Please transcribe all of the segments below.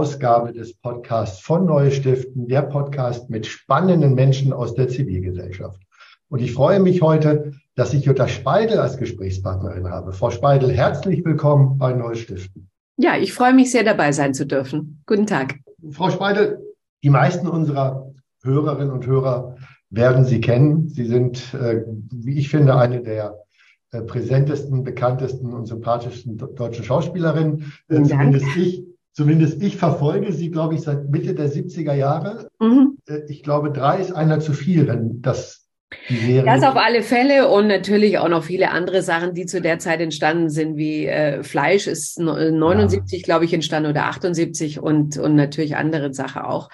Ausgabe des Podcasts von Neue Stiften, der Podcast mit spannenden Menschen aus der Zivilgesellschaft. Und ich freue mich heute, dass ich Jutta Speidel als Gesprächspartnerin habe. Frau Speidel, herzlich willkommen bei Neue Stiften. Ja, ich freue mich sehr dabei sein zu dürfen. Guten Tag. Frau Speidel, die meisten unserer Hörerinnen und Hörer werden Sie kennen. Sie sind, äh, wie ich finde, eine der äh, präsentesten, bekanntesten und sympathischsten deutschen Schauspielerinnen. Zumindest ich, zumindest ich verfolge sie, glaube ich, seit Mitte der 70er Jahre. Mhm. Äh, ich glaube, drei ist einer zu viel, wenn das das auf alle Fälle und natürlich auch noch viele andere Sachen, die zu der Zeit entstanden sind, wie äh, Fleisch ist 79, ja. glaube ich, entstanden oder 78 und, und natürlich andere Sachen auch.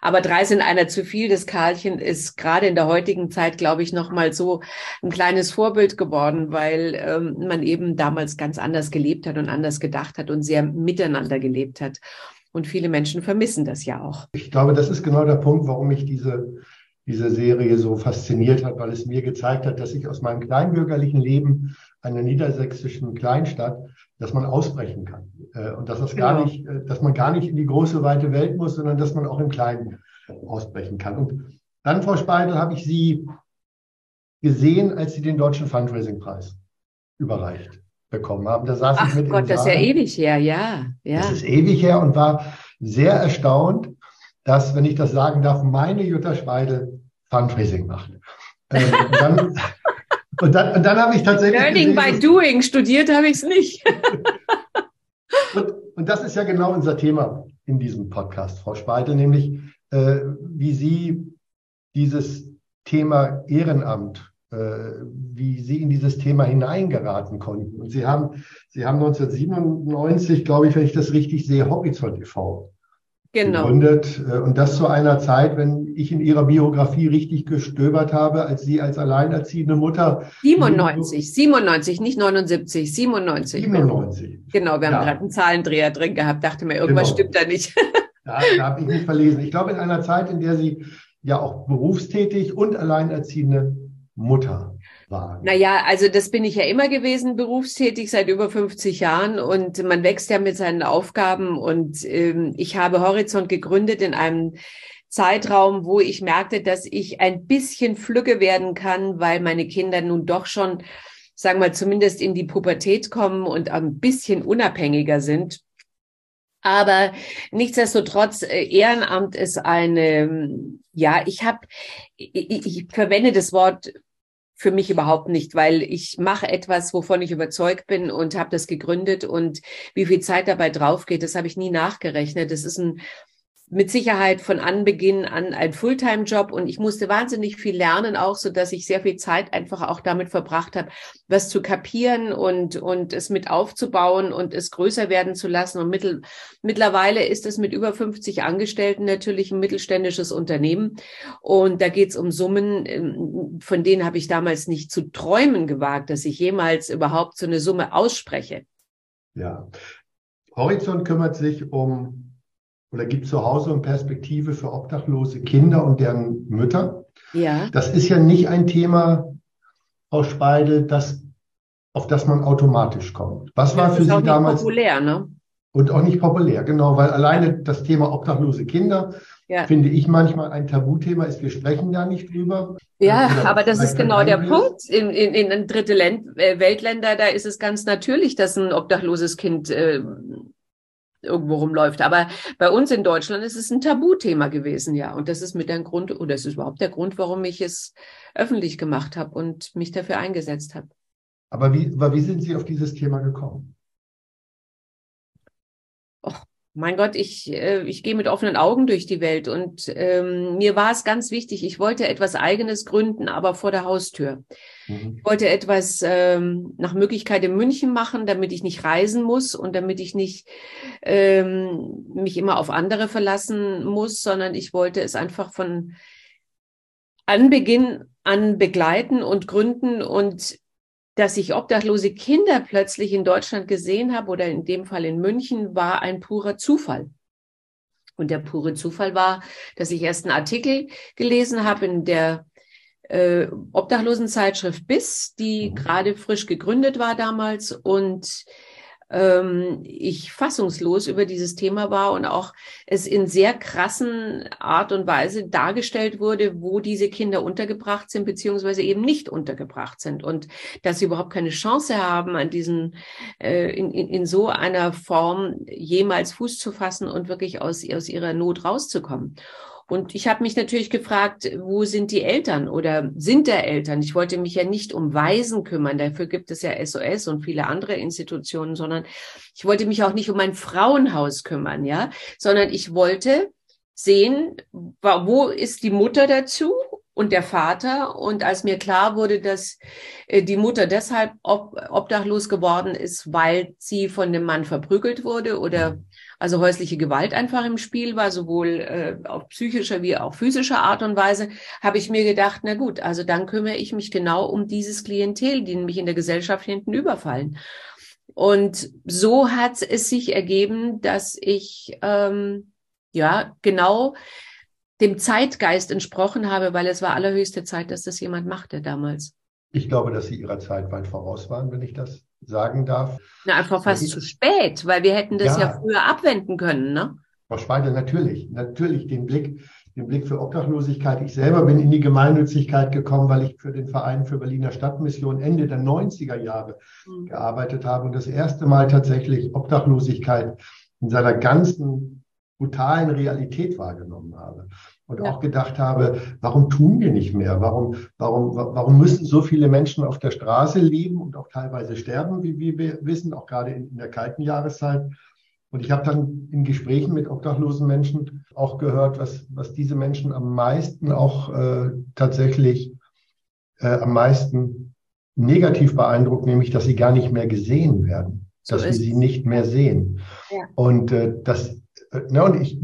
Aber drei sind einer zu viel. Das Karlchen ist gerade in der heutigen Zeit, glaube ich, nochmal so ein kleines Vorbild geworden, weil ähm, man eben damals ganz anders gelebt hat und anders gedacht hat und sehr miteinander gelebt hat. Und viele Menschen vermissen das ja auch. Ich glaube, das ist genau der Punkt, warum ich diese diese Serie so fasziniert hat, weil es mir gezeigt hat, dass ich aus meinem kleinbürgerlichen Leben einer niedersächsischen Kleinstadt, dass man ausbrechen kann äh, und dass das gar nicht, äh, dass man gar nicht in die große weite Welt muss, sondern dass man auch im Kleinen ausbrechen kann. Und dann, Frau Speidel, habe ich Sie gesehen, als Sie den Deutschen Fundraising-Preis überreicht bekommen haben. Da saß Ach ich mit Gott, das ist ja ewig her, ja, ja. Das ist ewig her und war sehr erstaunt, dass, wenn ich das sagen darf, meine Jutta Speidel Fundraising macht. Äh, und dann, und dann, und dann habe ich tatsächlich. Learning gesehen, by doing, studiert habe ich es nicht. und, und das ist ja genau unser Thema in diesem Podcast, Frau Speidel, nämlich äh, wie Sie dieses Thema Ehrenamt, äh, wie Sie in dieses Thema hineingeraten konnten. Und Sie haben, Sie haben 1997, glaube ich, wenn ich das richtig sehe, Horizont e.V genau. gegründet. Äh, und das zu einer Zeit, wenn ich in Ihrer Biografie richtig gestöbert habe, als Sie als alleinerziehende Mutter. 97, 97, nicht 79, 97. 97. Genau, wir haben ja. gerade einen Zahlendreher drin gehabt, dachte mir, irgendwas genau. stimmt da nicht. Ja, da habe ich mich verlesen. Ich glaube, in einer Zeit, in der Sie ja auch berufstätig und alleinerziehende Mutter waren? Naja, also das bin ich ja immer gewesen, berufstätig seit über 50 Jahren und man wächst ja mit seinen Aufgaben und ähm, ich habe Horizont gegründet in einem Zeitraum, wo ich merkte, dass ich ein bisschen flügge werden kann, weil meine Kinder nun doch schon, sagen wir zumindest in die Pubertät kommen und ein bisschen unabhängiger sind. Aber nichtsdestotrotz, äh, Ehrenamt ist eine, ja, ich habe, ich, ich verwende das Wort für mich überhaupt nicht, weil ich mache etwas, wovon ich überzeugt bin und habe das gegründet und wie viel Zeit dabei drauf geht, das habe ich nie nachgerechnet. Das ist ein mit Sicherheit von Anbeginn an ein Fulltime-Job und ich musste wahnsinnig viel lernen auch, so dass ich sehr viel Zeit einfach auch damit verbracht habe, was zu kapieren und und es mit aufzubauen und es größer werden zu lassen. Und mittel, mittlerweile ist es mit über 50 Angestellten natürlich ein mittelständisches Unternehmen und da geht es um Summen, ähm, von denen habe ich damals nicht zu träumen gewagt, dass ich jemals überhaupt so eine Summe ausspreche. Ja, Horizont kümmert sich um oder gibt Zuhause und Perspektive für obdachlose Kinder und deren Mütter. Ja. Das ist ja nicht ein Thema, Frau Speidel, das, auf das man automatisch kommt. Was war für Sie damals? populär, ne? Und auch nicht populär, genau, weil alleine das Thema obdachlose Kinder, ja. finde ich manchmal ein Tabuthema ist. Wir sprechen da nicht drüber. Ja, äh, aber das ist genau der Punkt. In, in, in dritte Länd äh, Weltländer, da ist es ganz natürlich, dass ein obdachloses Kind äh, irgendwo rumläuft. Aber bei uns in Deutschland ist es ein Tabuthema gewesen, ja. Und das ist mit der Grund, oder das ist überhaupt der Grund, warum ich es öffentlich gemacht habe und mich dafür eingesetzt habe. Aber wie, aber wie sind Sie auf dieses Thema gekommen? Mein Gott, ich, äh, ich gehe mit offenen Augen durch die Welt und ähm, mir war es ganz wichtig, ich wollte etwas Eigenes gründen, aber vor der Haustür. Mhm. Ich wollte etwas ähm, nach Möglichkeit in München machen, damit ich nicht reisen muss und damit ich nicht ähm, mich immer auf andere verlassen muss, sondern ich wollte es einfach von Anbeginn an begleiten und gründen und dass ich obdachlose Kinder plötzlich in Deutschland gesehen habe oder in dem Fall in München, war ein purer Zufall. Und der pure Zufall war, dass ich erst einen Artikel gelesen habe in der äh, Obdachlosenzeitschrift BIS, die mhm. gerade frisch gegründet war damals und ähm, ich fassungslos über dieses Thema war und auch es in sehr krassen Art und Weise dargestellt wurde, wo diese Kinder untergebracht sind, beziehungsweise eben nicht untergebracht sind und dass sie überhaupt keine Chance haben, an diesen, äh, in, in, in so einer Form jemals Fuß zu fassen und wirklich aus, aus ihrer Not rauszukommen. Und ich habe mich natürlich gefragt, wo sind die Eltern oder sind der Eltern? Ich wollte mich ja nicht um Waisen kümmern, dafür gibt es ja SOS und viele andere Institutionen, sondern ich wollte mich auch nicht um ein Frauenhaus kümmern, ja, sondern ich wollte sehen, wo ist die Mutter dazu und der Vater. Und als mir klar wurde, dass äh, die Mutter deshalb obdachlos geworden ist, weil sie von dem Mann verprügelt wurde oder also häusliche Gewalt einfach im Spiel war, sowohl äh, auf psychischer wie auch physischer Art und Weise, habe ich mir gedacht, na gut, also dann kümmere ich mich genau um dieses Klientel, die mich in der Gesellschaft hinten überfallen. Und so hat es sich ergeben, dass ich ähm, ja genau dem Zeitgeist entsprochen habe, weil es war allerhöchste Zeit, dass das jemand machte damals. Ich glaube, dass Sie Ihrer Zeit weit voraus waren, wenn ich das sagen darf. Na, einfach fast zu spät, weil wir hätten das ja, ja früher abwenden können, ne? Frau Speidel, natürlich, natürlich den Blick, den Blick für Obdachlosigkeit. Ich selber bin in die Gemeinnützigkeit gekommen, weil ich für den Verein für Berliner Stadtmission Ende der 90er Jahre mhm. gearbeitet habe und das erste Mal tatsächlich Obdachlosigkeit in seiner ganzen brutalen Realität wahrgenommen habe und ja. auch gedacht habe, warum tun wir nicht mehr? Warum, warum, warum müssen so viele Menschen auf der Straße leben und auch teilweise sterben, wie, wie wir wissen, auch gerade in, in der kalten Jahreszeit? Und ich habe dann in Gesprächen mit obdachlosen Menschen auch gehört, was, was diese Menschen am meisten auch äh, tatsächlich äh, am meisten negativ beeindruckt, nämlich, dass sie gar nicht mehr gesehen werden, so dass wir sie nicht mehr sehen. Ja. Und äh, das, ne, und ich,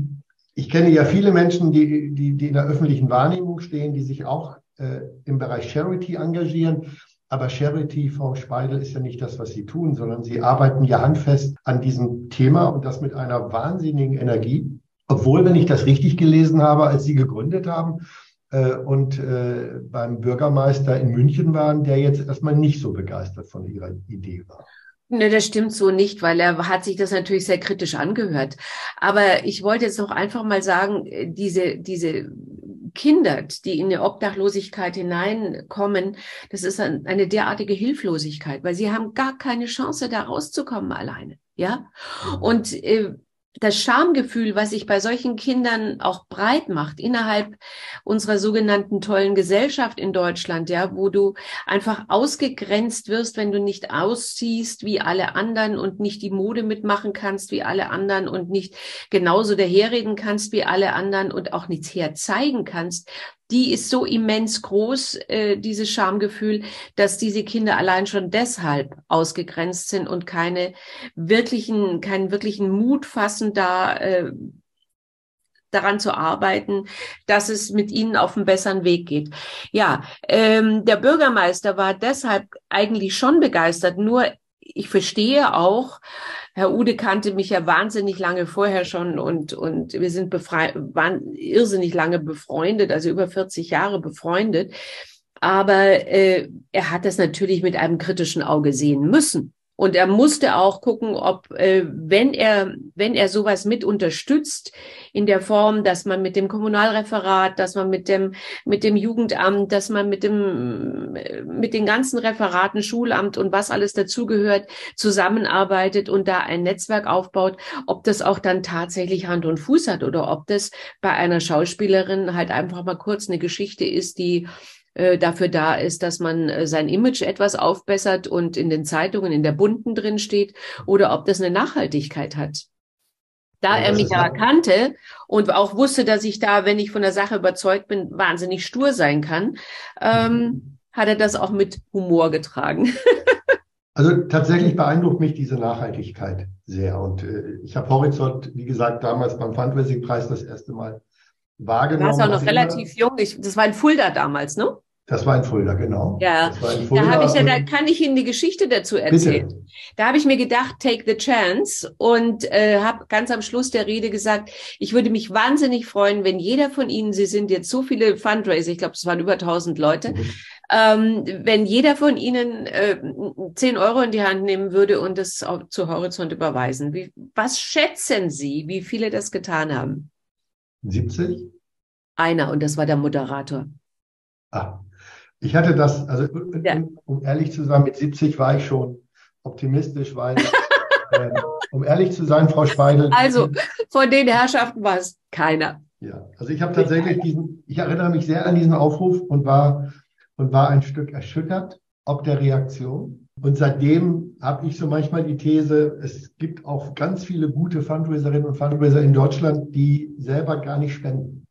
ich kenne ja viele Menschen, die, die, die in der öffentlichen Wahrnehmung stehen, die sich auch äh, im Bereich Charity engagieren. Aber Charity, Frau Speidel, ist ja nicht das, was Sie tun, sondern Sie arbeiten ja handfest an diesem Thema und das mit einer wahnsinnigen Energie. Obwohl, wenn ich das richtig gelesen habe, als Sie gegründet haben äh, und äh, beim Bürgermeister in München waren, der jetzt erstmal nicht so begeistert von Ihrer Idee war. Ne, das stimmt so nicht, weil er hat sich das natürlich sehr kritisch angehört. Aber ich wollte jetzt noch einfach mal sagen, äh, diese, diese Kinder, die in eine Obdachlosigkeit hineinkommen, das ist eine derartige Hilflosigkeit, weil sie haben gar keine Chance, da rauszukommen alleine. Ja. Und äh, das Schamgefühl, was sich bei solchen Kindern auch breit macht innerhalb unserer sogenannten tollen Gesellschaft in Deutschland, ja, wo du einfach ausgegrenzt wirst, wenn du nicht ausziehst wie alle anderen und nicht die Mode mitmachen kannst wie alle anderen und nicht genauso daherreden kannst wie alle anderen und auch nichts herzeigen kannst, die ist so immens groß, äh, dieses Schamgefühl, dass diese Kinder allein schon deshalb ausgegrenzt sind und keine wirklichen, keinen wirklichen Mut fassen, da äh, daran zu arbeiten, dass es mit ihnen auf einen besseren Weg geht. Ja, ähm, der Bürgermeister war deshalb eigentlich schon begeistert, nur ich verstehe auch, Herr Ude kannte mich ja wahnsinnig lange vorher schon und, und wir sind waren irrsinnig lange befreundet, also über 40 Jahre befreundet. Aber äh, er hat das natürlich mit einem kritischen Auge sehen müssen. Und er musste auch gucken, ob, äh, wenn er, wenn er sowas mit unterstützt, in der Form, dass man mit dem Kommunalreferat, dass man mit dem, mit dem Jugendamt, dass man mit dem, mit den ganzen Referaten, Schulamt und was alles dazugehört, zusammenarbeitet und da ein Netzwerk aufbaut, ob das auch dann tatsächlich Hand und Fuß hat oder ob das bei einer Schauspielerin halt einfach mal kurz eine Geschichte ist, die äh, dafür da ist, dass man äh, sein Image etwas aufbessert und in den Zeitungen in der bunten drin steht oder ob das eine Nachhaltigkeit hat. Da ja, er mich aber kannte und auch wusste, dass ich da, wenn ich von der Sache überzeugt bin, wahnsinnig stur sein kann, ähm, mhm. hat er das auch mit Humor getragen. also tatsächlich beeindruckt mich diese Nachhaltigkeit sehr. Und äh, ich habe Horizont, wie gesagt, damals beim Fundraising-Preis das erste Mal wahrgenommen. Du warst auch noch relativ jung. Ich, das war in Fulda damals, ne? Das war in Fulda, genau. Ja, Fulda. da habe ich ja, da kann ich Ihnen die Geschichte dazu erzählen. Bitte. Da habe ich mir gedacht, take the chance und äh, habe ganz am Schluss der Rede gesagt, ich würde mich wahnsinnig freuen, wenn jeder von Ihnen, Sie sind jetzt so viele Fundraiser, ich glaube, es waren über 1000 Leute, mhm. Ähm, wenn jeder von Ihnen äh, 10 Euro in die Hand nehmen würde und das auf, zu Horizont überweisen, wie, was schätzen Sie, wie viele das getan haben? 70? Einer, und das war der Moderator. Ah, ich hatte das, also ja. um, ehrlich zu sein, mit 70 war ich schon optimistisch, weil, äh, um ehrlich zu sein, Frau Speidel. Also, von den Herrschaften war es keiner. Ja, also ich habe tatsächlich diesen, ich erinnere mich sehr an diesen Aufruf und war, und war ein Stück erschüttert, ob der Reaktion. Und seitdem habe ich so manchmal die These, es gibt auch ganz viele gute Fundraiserinnen und Fundraiser in Deutschland, die selber gar nicht spenden.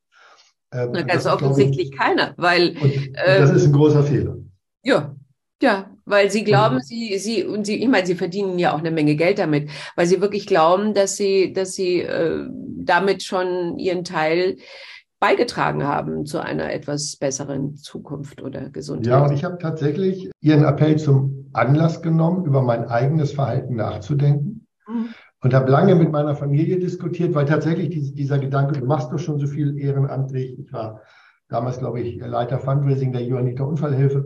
Ähm, Na, ganz offensichtlich ich, keiner, weil. Ähm, das ist ein großer Fehler. Ja, ja, weil sie glauben, sie, sie, und sie, ich meine, sie verdienen ja auch eine Menge Geld damit, weil sie wirklich glauben, dass sie, dass sie äh, damit schon ihren Teil beigetragen haben zu einer etwas besseren Zukunft oder Gesundheit. Ja, und ich habe tatsächlich Ihren Appell zum Anlass genommen, über mein eigenes Verhalten nachzudenken. Mhm. Und habe lange mit meiner Familie diskutiert, weil tatsächlich dieser Gedanke, du machst doch schon so viel ehrenamtlich. Ich war damals, glaube ich, Leiter Fundraising der Johanniter Unfallhilfe.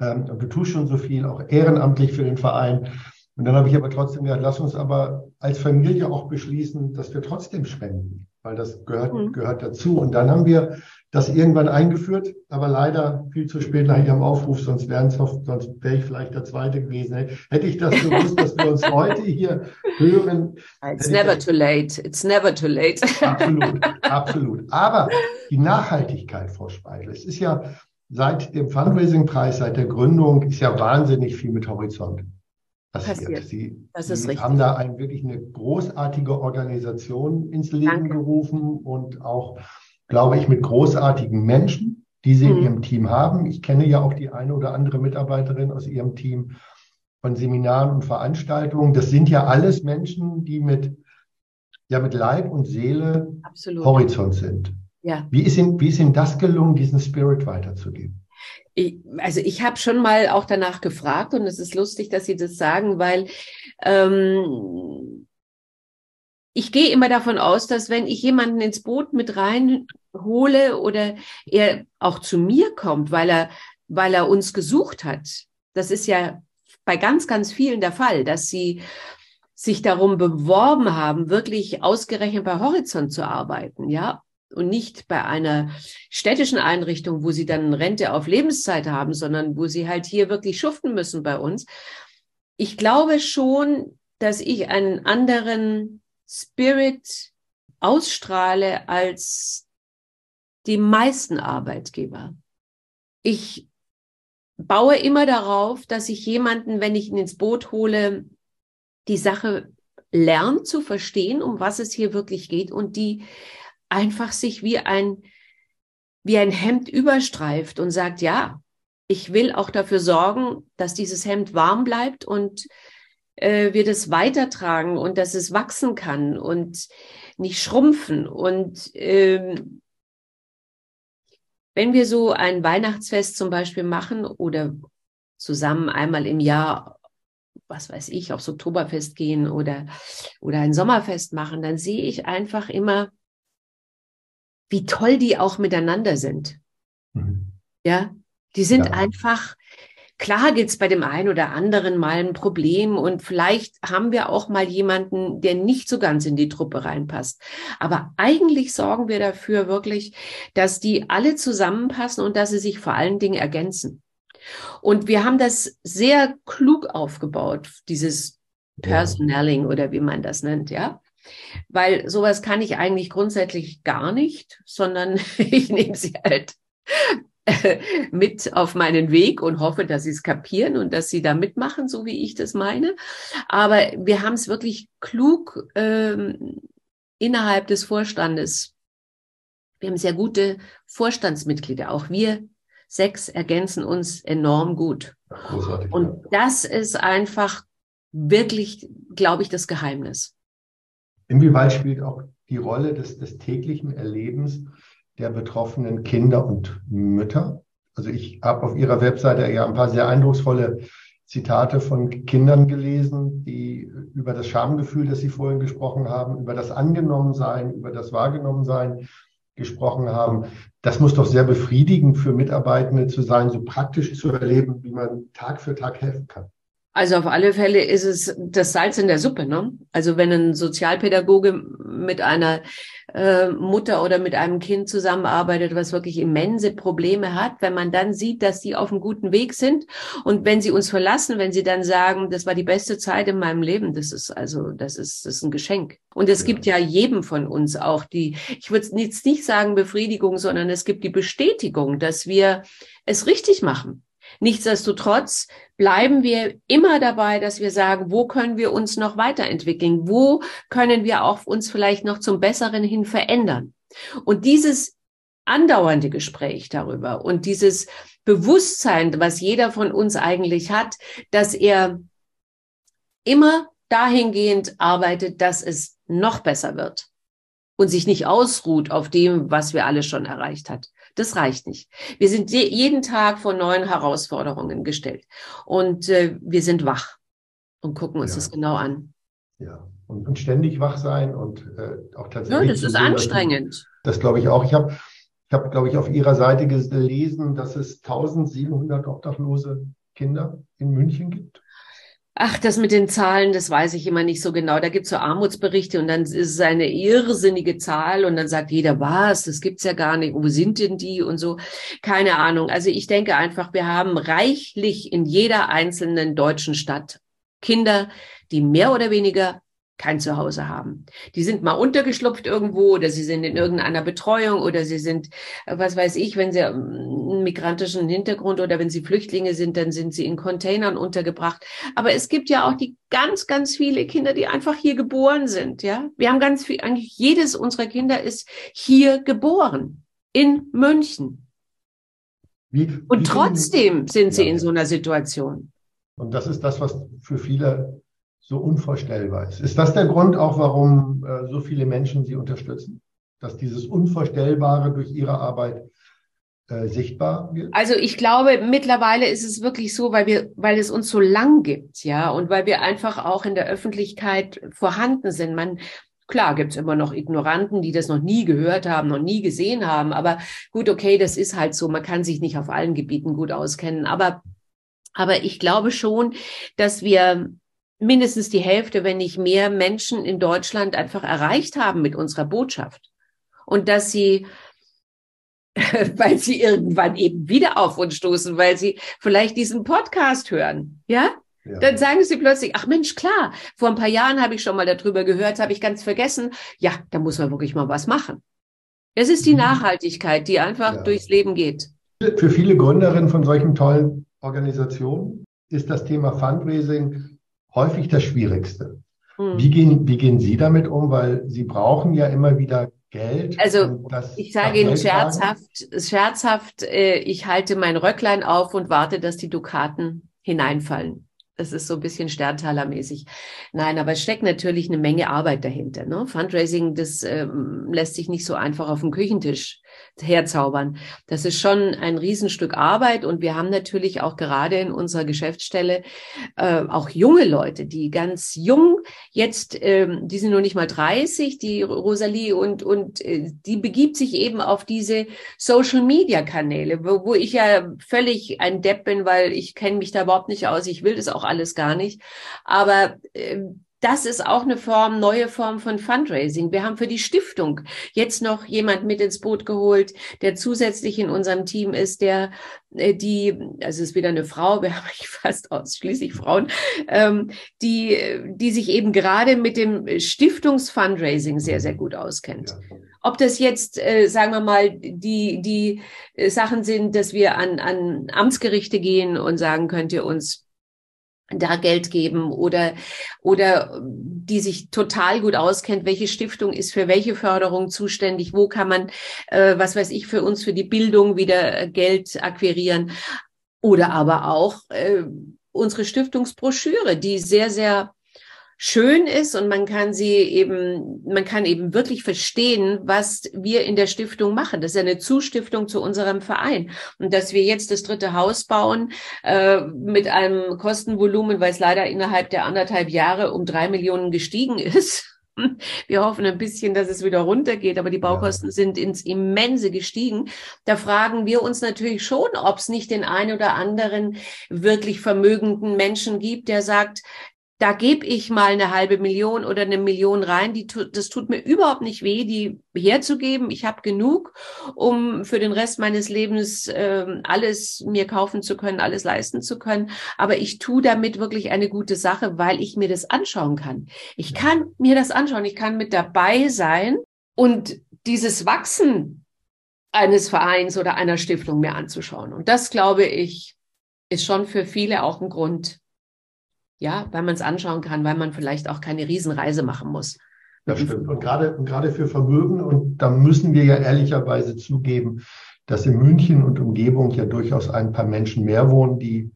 Ähm, und du tust schon so viel, auch ehrenamtlich für den Verein. Und dann habe ich aber trotzdem gesagt, lass uns aber als Familie auch beschließen, dass wir trotzdem spenden, weil das gehört, mhm. gehört dazu. Und dann haben wir das irgendwann eingeführt, aber leider viel zu spät nach ihrem Aufruf, sonst sonst wäre ich vielleicht der Zweite gewesen. Hätte ich das gewusst, dass wir uns heute hier hören. It's never too late. It's never too late. Absolut, absolut. Aber die Nachhaltigkeit, Frau Speidel, es ist ja seit dem Fundraising-Preis, seit der Gründung, ist ja wahnsinnig viel mit Horizont passiert. passiert. Sie, das ist Sie richtig. haben da ein, wirklich eine großartige Organisation ins Leben Danke. gerufen und auch, glaube ich, mit großartigen Menschen, die Sie mhm. in Ihrem Team haben. Ich kenne ja auch die eine oder andere Mitarbeiterin aus Ihrem Team von Seminaren und Veranstaltungen. Das sind ja alles Menschen, die mit, ja, mit Leib und Seele Absolut. Horizont sind. Ja. Wie ist Ihnen, wie ist Ihnen das gelungen, diesen Spirit weiterzugeben? Ich, also ich habe schon mal auch danach gefragt und es ist lustig, dass Sie das sagen, weil ähm, ich gehe immer davon aus, dass wenn ich jemanden ins Boot mit reinhole oder er auch zu mir kommt, weil er, weil er uns gesucht hat, das ist ja bei ganz, ganz vielen der Fall, dass sie sich darum beworben haben, wirklich ausgerechnet bei Horizont zu arbeiten, ja, und nicht bei einer städtischen Einrichtung, wo sie dann Rente auf Lebenszeit haben, sondern wo sie halt hier wirklich schuften müssen bei uns. Ich glaube schon, dass ich einen anderen Spirit ausstrahle als die meisten Arbeitgeber. Ich baue immer darauf, dass ich jemanden, wenn ich ihn ins Boot hole, die Sache lernt zu verstehen, um was es hier wirklich geht und die einfach sich wie ein, wie ein Hemd überstreift und sagt, ja, ich will auch dafür sorgen, dass dieses Hemd warm bleibt und äh, wir das weitertragen und dass es wachsen kann und nicht schrumpfen. Und ähm, wenn wir so ein Weihnachtsfest zum Beispiel machen oder zusammen einmal im Jahr, was weiß ich, aufs Oktoberfest gehen oder, oder ein Sommerfest machen, dann sehe ich einfach immer, wie toll die auch miteinander sind. Mhm. Ja, die sind ja. einfach, klar gibt es bei dem einen oder anderen mal ein Problem und vielleicht haben wir auch mal jemanden, der nicht so ganz in die Truppe reinpasst. Aber eigentlich sorgen wir dafür wirklich, dass die alle zusammenpassen und dass sie sich vor allen Dingen ergänzen. Und wir haben das sehr klug aufgebaut, dieses Personaling oder wie man das nennt, ja. Weil sowas kann ich eigentlich grundsätzlich gar nicht, sondern ich nehme sie halt mit auf meinen Weg und hoffe, dass sie es kapieren und dass sie da mitmachen, so wie ich das meine. Aber wir haben es wirklich klug ähm, innerhalb des Vorstandes. Wir haben sehr gute Vorstandsmitglieder. Auch wir sechs ergänzen uns enorm gut. Großartig, und das ist einfach wirklich, glaube ich, das Geheimnis. Inwieweit spielt auch die Rolle des, des täglichen Erlebens der betroffenen Kinder und Mütter? Also ich habe auf Ihrer Webseite ja ein paar sehr eindrucksvolle Zitate von Kindern gelesen, die über das Schamgefühl, das Sie vorhin gesprochen haben, über das Angenommensein, über das Wahrgenommensein gesprochen haben. Das muss doch sehr befriedigend für Mitarbeitende zu sein, so praktisch zu erleben, wie man Tag für Tag helfen kann. Also auf alle Fälle ist es das Salz in der Suppe. Ne? Also wenn ein Sozialpädagoge mit einer äh, Mutter oder mit einem Kind zusammenarbeitet, was wirklich immense Probleme hat, wenn man dann sieht, dass die auf einem guten Weg sind und wenn sie uns verlassen, wenn sie dann sagen, das war die beste Zeit in meinem Leben, das ist also, das ist, das ist ein Geschenk. Und es ja. gibt ja jedem von uns auch die, ich würde jetzt nicht sagen Befriedigung, sondern es gibt die Bestätigung, dass wir es richtig machen Nichtsdestotrotz bleiben wir immer dabei, dass wir sagen, wo können wir uns noch weiterentwickeln? Wo können wir auch uns vielleicht noch zum Besseren hin verändern? Und dieses andauernde Gespräch darüber und dieses Bewusstsein, was jeder von uns eigentlich hat, dass er immer dahingehend arbeitet, dass es noch besser wird und sich nicht ausruht auf dem, was wir alle schon erreicht hat. Das reicht nicht. Wir sind jeden Tag vor neuen Herausforderungen gestellt und äh, wir sind wach und gucken uns ja. das genau an. Ja, und, und ständig wach sein und äh, auch tatsächlich. Ja, das ist sehen, anstrengend. Das, das glaube ich auch. Ich habe, ich habe, glaube ich, auf Ihrer Seite gelesen, dass es 1700 obdachlose Kinder in München gibt. Ach, das mit den Zahlen, das weiß ich immer nicht so genau. Da gibt's so Armutsberichte und dann ist es eine irrsinnige Zahl und dann sagt jeder, was, das gibt's ja gar nicht. Wo sind denn die und so? Keine Ahnung. Also ich denke einfach, wir haben reichlich in jeder einzelnen deutschen Stadt Kinder, die mehr oder weniger kein Zuhause haben. Die sind mal untergeschlupft irgendwo oder sie sind in irgendeiner Betreuung oder sie sind, äh, was weiß ich, wenn sie ähm, einen migrantischen Hintergrund oder wenn sie Flüchtlinge sind, dann sind sie in Containern untergebracht. Aber es gibt ja auch die ganz, ganz viele Kinder, die einfach hier geboren sind. Ja, wir haben ganz viel, eigentlich jedes unserer Kinder ist hier geboren in München. Wie, Und wie trotzdem sind sie ja. in so einer Situation. Und das ist das, was für viele so unvorstellbar ist. Ist das der Grund auch, warum äh, so viele Menschen Sie unterstützen? Dass dieses Unvorstellbare durch Ihre Arbeit äh, sichtbar wird? Also ich glaube, mittlerweile ist es wirklich so, weil wir, weil es uns so lang gibt, ja, und weil wir einfach auch in der Öffentlichkeit vorhanden sind. Man, Klar gibt's immer noch Ignoranten, die das noch nie gehört haben, noch nie gesehen haben. Aber gut, okay, das ist halt so. Man kann sich nicht auf allen Gebieten gut auskennen. Aber, aber ich glaube schon, dass wir mindestens die Hälfte, wenn nicht mehr Menschen in Deutschland einfach erreicht haben mit unserer Botschaft. Und dass sie, weil sie irgendwann eben wieder auf uns stoßen, weil sie vielleicht diesen Podcast hören, ja? ja? Dann sagen sie plötzlich, ach Mensch, klar, vor ein paar Jahren habe ich schon mal darüber gehört, habe ich ganz vergessen. Ja, da muss man wirklich mal was machen. Es ist die mhm. Nachhaltigkeit, die einfach ja. durchs Leben geht. Für viele Gründerinnen von solchen tollen Organisationen ist das Thema Fundraising häufig das Schwierigste. Hm. Wie, gehen, wie gehen Sie damit um? Weil Sie brauchen ja immer wieder Geld. Also ich sage Ihnen scherzhaft, scherzhaft, äh, ich halte mein Röcklein auf und warte, dass die Dukaten hineinfallen. Das ist so ein bisschen Sterntaler-mäßig. Nein, aber es steckt natürlich eine Menge Arbeit dahinter. Ne? Fundraising, das ähm, lässt sich nicht so einfach auf dem Küchentisch herzaubern. Das ist schon ein Riesenstück Arbeit und wir haben natürlich auch gerade in unserer Geschäftsstelle äh, auch junge Leute, die ganz jung jetzt, ähm, die sind noch nicht mal 30, die Rosalie und und äh, die begibt sich eben auf diese Social Media Kanäle, wo, wo ich ja völlig ein Depp bin, weil ich kenne mich da überhaupt nicht aus, ich will das auch alles gar nicht, aber äh, das ist auch eine Form, neue Form von Fundraising. Wir haben für die Stiftung jetzt noch jemand mit ins Boot geholt, der zusätzlich in unserem Team ist, der äh, die, also es ist wieder eine Frau, wir haben fast ausschließlich Frauen, ähm, die, die sich eben gerade mit dem Stiftungsfundraising sehr, sehr gut auskennt. Ob das jetzt, äh, sagen wir mal, die, die Sachen sind, dass wir an, an Amtsgerichte gehen und sagen, könnt ihr uns da Geld geben oder, oder die sich total gut auskennt, welche Stiftung ist für welche Förderung zuständig, wo kann man, äh, was weiß ich, für uns für die Bildung wieder Geld akquirieren. Oder aber auch äh, unsere Stiftungsbroschüre, die sehr, sehr schön ist und man kann sie eben, man kann eben wirklich verstehen, was wir in der Stiftung machen. Das ist eine Zustiftung zu unserem Verein. Und dass wir jetzt das dritte Haus bauen äh, mit einem Kostenvolumen, weil es leider innerhalb der anderthalb Jahre um drei Millionen gestiegen ist. Wir hoffen ein bisschen, dass es wieder runtergeht, aber die Baukosten ja. sind ins Immense gestiegen. Da fragen wir uns natürlich schon, ob es nicht den einen oder anderen wirklich vermögenden Menschen gibt, der sagt, da gebe ich mal eine halbe Million oder eine Million rein. Die, das tut mir überhaupt nicht weh, die herzugeben. Ich habe genug, um für den Rest meines Lebens äh, alles mir kaufen zu können, alles leisten zu können. Aber ich tue damit wirklich eine gute Sache, weil ich mir das anschauen kann. Ich kann mir das anschauen. Ich kann mit dabei sein und dieses Wachsen eines Vereins oder einer Stiftung mir anzuschauen. Und das, glaube ich, ist schon für viele auch ein Grund, ja, weil man es anschauen kann, weil man vielleicht auch keine Riesenreise machen muss. Das stimmt. Und gerade, und gerade für Vermögen, und da müssen wir ja ehrlicherweise zugeben, dass in München und Umgebung ja durchaus ein paar Menschen mehr wohnen, die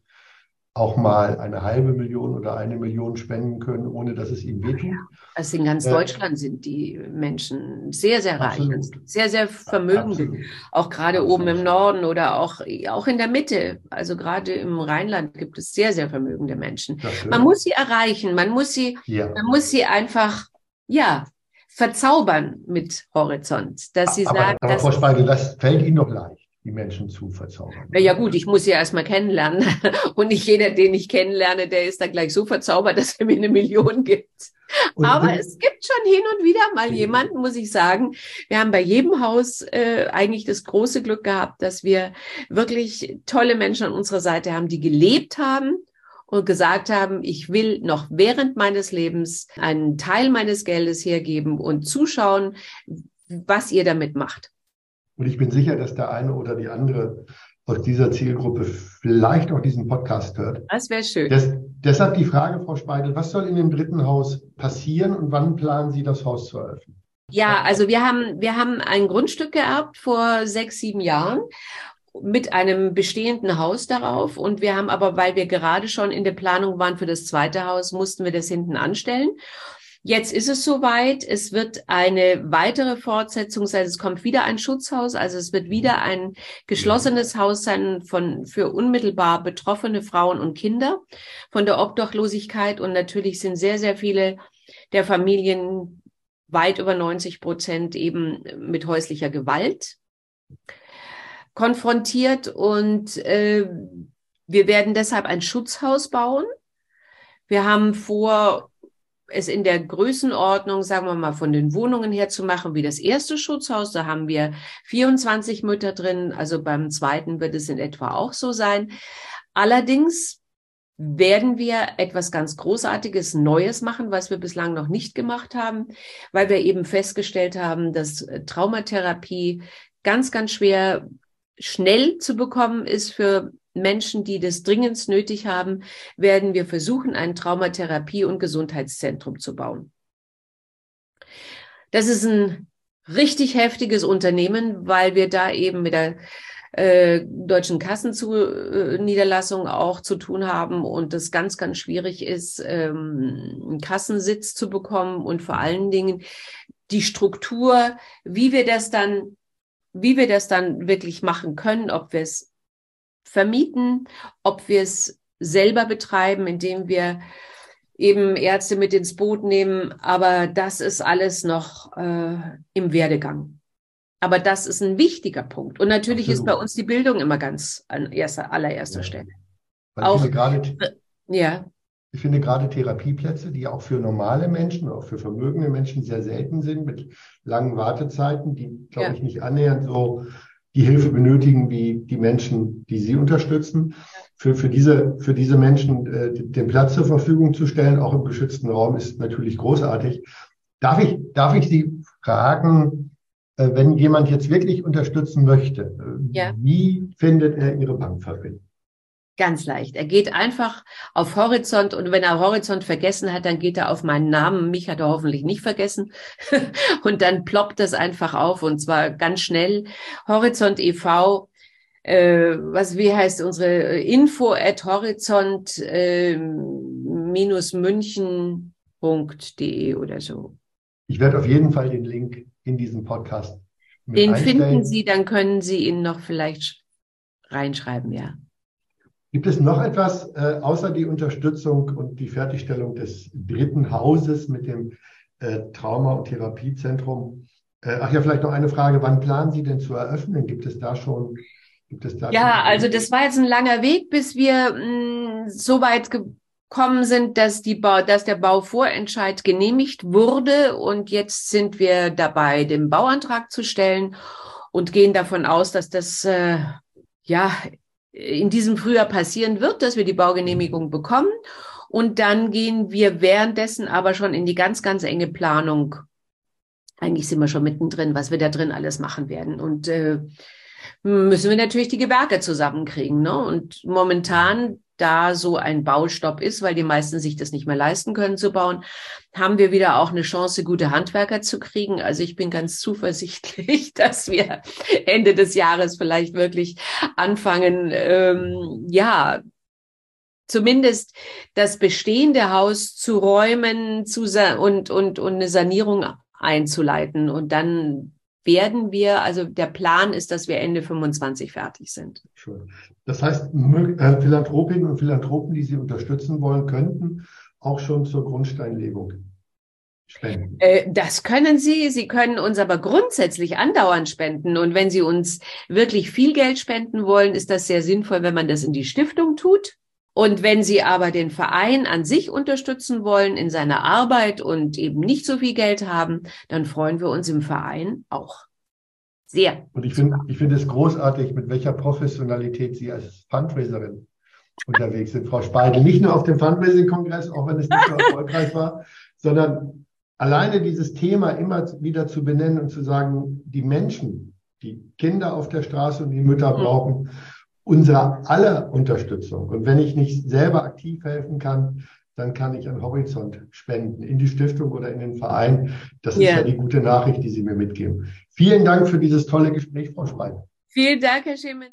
auch mal eine halbe Million oder eine Million spenden können, ohne dass es ihnen wehtut. Also in ganz äh, Deutschland sind die Menschen sehr, sehr reich, sehr, sehr vermögend. Auch gerade absolut. oben im Norden oder auch, auch in der Mitte. Also gerade im Rheinland gibt es sehr, sehr vermögende Menschen. Man muss sie erreichen, man muss sie, ja. man muss sie einfach, ja, verzaubern mit Horizont, dass sie aber, sagen, aber Frau Speidel, das fällt Ihnen doch leicht die Menschen zu verzaubern. Na ja gut, ich muss sie erstmal kennenlernen. Und nicht jeder, den ich kennenlerne, der ist dann gleich so verzaubert, dass er mir eine Million gibt. Und Aber es gibt schon hin und wieder mal jemanden, muss ich sagen. Wir haben bei jedem Haus äh, eigentlich das große Glück gehabt, dass wir wirklich tolle Menschen an unserer Seite haben, die gelebt haben und gesagt haben, ich will noch während meines Lebens einen Teil meines Geldes hergeben und zuschauen, was ihr damit macht. Und ich bin sicher, dass der eine oder die andere aus dieser Zielgruppe vielleicht auch diesen Podcast hört. Das wäre schön. Des, deshalb die Frage, Frau Speidel, was soll in dem dritten Haus passieren und wann planen Sie das Haus zu eröffnen? Ja, also wir haben, wir haben ein Grundstück geerbt vor sechs, sieben Jahren mit einem bestehenden Haus darauf. Und wir haben aber, weil wir gerade schon in der Planung waren für das zweite Haus, mussten wir das hinten anstellen. Jetzt ist es soweit. Es wird eine weitere Fortsetzung sein. Es kommt wieder ein Schutzhaus. Also es wird wieder ein geschlossenes Haus sein von, für unmittelbar betroffene Frauen und Kinder von der Obdachlosigkeit. Und natürlich sind sehr, sehr viele der Familien weit über 90 Prozent eben mit häuslicher Gewalt konfrontiert. Und äh, wir werden deshalb ein Schutzhaus bauen. Wir haben vor, es in der Größenordnung, sagen wir mal, von den Wohnungen her zu machen, wie das erste Schutzhaus. Da haben wir 24 Mütter drin. Also beim zweiten wird es in etwa auch so sein. Allerdings werden wir etwas ganz Großartiges, Neues machen, was wir bislang noch nicht gemacht haben, weil wir eben festgestellt haben, dass Traumatherapie ganz, ganz schwer schnell zu bekommen ist für Menschen, die das dringend nötig haben, werden wir versuchen, ein Traumatherapie- und Gesundheitszentrum zu bauen. Das ist ein richtig heftiges Unternehmen, weil wir da eben mit der äh, deutschen Kassenniederlassung auch zu tun haben und es ganz, ganz schwierig ist, ähm, einen Kassensitz zu bekommen und vor allen Dingen die Struktur, wie wir das dann, wie wir das dann wirklich machen können, ob wir es vermieten, ob wir es selber betreiben, indem wir eben Ärzte mit ins Boot nehmen. Aber das ist alles noch äh, im Werdegang. Aber das ist ein wichtiger Punkt. Und natürlich Absolut. ist bei uns die Bildung immer ganz an erster, allererster ja. Stelle. Weil auch, ich grade, ja. Ich finde gerade Therapieplätze, die auch für normale Menschen, auch für vermögende Menschen sehr selten sind, mit langen Wartezeiten, die, glaube ja. ich, nicht annähernd so die Hilfe benötigen wie die Menschen, die sie unterstützen. Für, für, diese, für diese Menschen äh, den Platz zur Verfügung zu stellen, auch im geschützten Raum, ist natürlich großartig. Darf ich, darf ich Sie fragen, äh, wenn jemand jetzt wirklich unterstützen möchte, äh, ja. wie findet er Ihre Bankverbindung? Ganz leicht. Er geht einfach auf Horizont und wenn er Horizont vergessen hat, dann geht er auf meinen Namen. Mich hat er hoffentlich nicht vergessen. und dann ploppt das einfach auf und zwar ganz schnell. Horizont e.V. Äh, was, wie heißt unsere Info at horizont äh, minus münchen.de oder so. Ich werde auf jeden Fall den Link in diesem Podcast. Den einstellen. finden Sie, dann können Sie ihn noch vielleicht reinschreiben, ja. Gibt es noch etwas äh, außer die Unterstützung und die Fertigstellung des dritten Hauses mit dem äh, Trauma- und Therapiezentrum. Äh, ach ja, vielleicht noch eine Frage. Wann planen Sie denn zu eröffnen? Gibt es da schon Gibt es da ja, also das war jetzt ein langer Weg, bis wir mh, mm, so weit gekommen sind, dass die Bau, dass der Bauvorentscheid genehmigt wurde und jetzt sind wir dabei, den Bauantrag zu stellen und gehen davon aus, dass das äh, ja in diesem Frühjahr passieren wird, dass wir die Baugenehmigung bekommen und dann gehen wir währenddessen aber schon in die ganz, ganz enge Planung. Eigentlich sind wir schon mittendrin, was wir da drin alles machen werden. Und äh, müssen wir natürlich die Gewerke zusammenkriegen. Ne? Und momentan, da so ein Baustopp ist, weil die meisten sich das nicht mehr leisten können zu bauen, haben wir wieder auch eine Chance, gute Handwerker zu kriegen. Also ich bin ganz zuversichtlich, dass wir Ende des Jahres vielleicht wirklich anfangen, ähm, ja, zumindest das bestehende Haus zu räumen zu und, und, und eine Sanierung einzuleiten. Und dann werden wir, also der Plan ist, dass wir Ende 25 fertig sind. Schön. Das heißt, äh, Philanthropinnen und Philanthropen, die Sie unterstützen wollen, könnten auch schon zur Grundsteinlegung spenden. Äh, das können Sie. Sie können uns aber grundsätzlich andauernd spenden. Und wenn Sie uns wirklich viel Geld spenden wollen, ist das sehr sinnvoll, wenn man das in die Stiftung tut. Und wenn Sie aber den Verein an sich unterstützen wollen in seiner Arbeit und eben nicht so viel Geld haben, dann freuen wir uns im Verein auch. Sehr. Und ich finde ich finde es großartig, mit welcher Professionalität Sie als Fundraiserin unterwegs sind, Frau Speidel. Nicht nur auf dem Fundraising-Kongress, auch wenn es nicht so erfolgreich war, sondern alleine dieses Thema immer wieder zu benennen und zu sagen, die Menschen, die Kinder auf der Straße und die Mütter mhm. brauchen unserer aller Unterstützung. Und wenn ich nicht selber aktiv helfen kann, dann kann ich an Horizont spenden, in die Stiftung oder in den Verein. Das yeah. ist ja die gute Nachricht, die Sie mir mitgeben. Vielen Dank für dieses tolle Gespräch, Frau Schwein. Vielen Dank, Herr Schemen.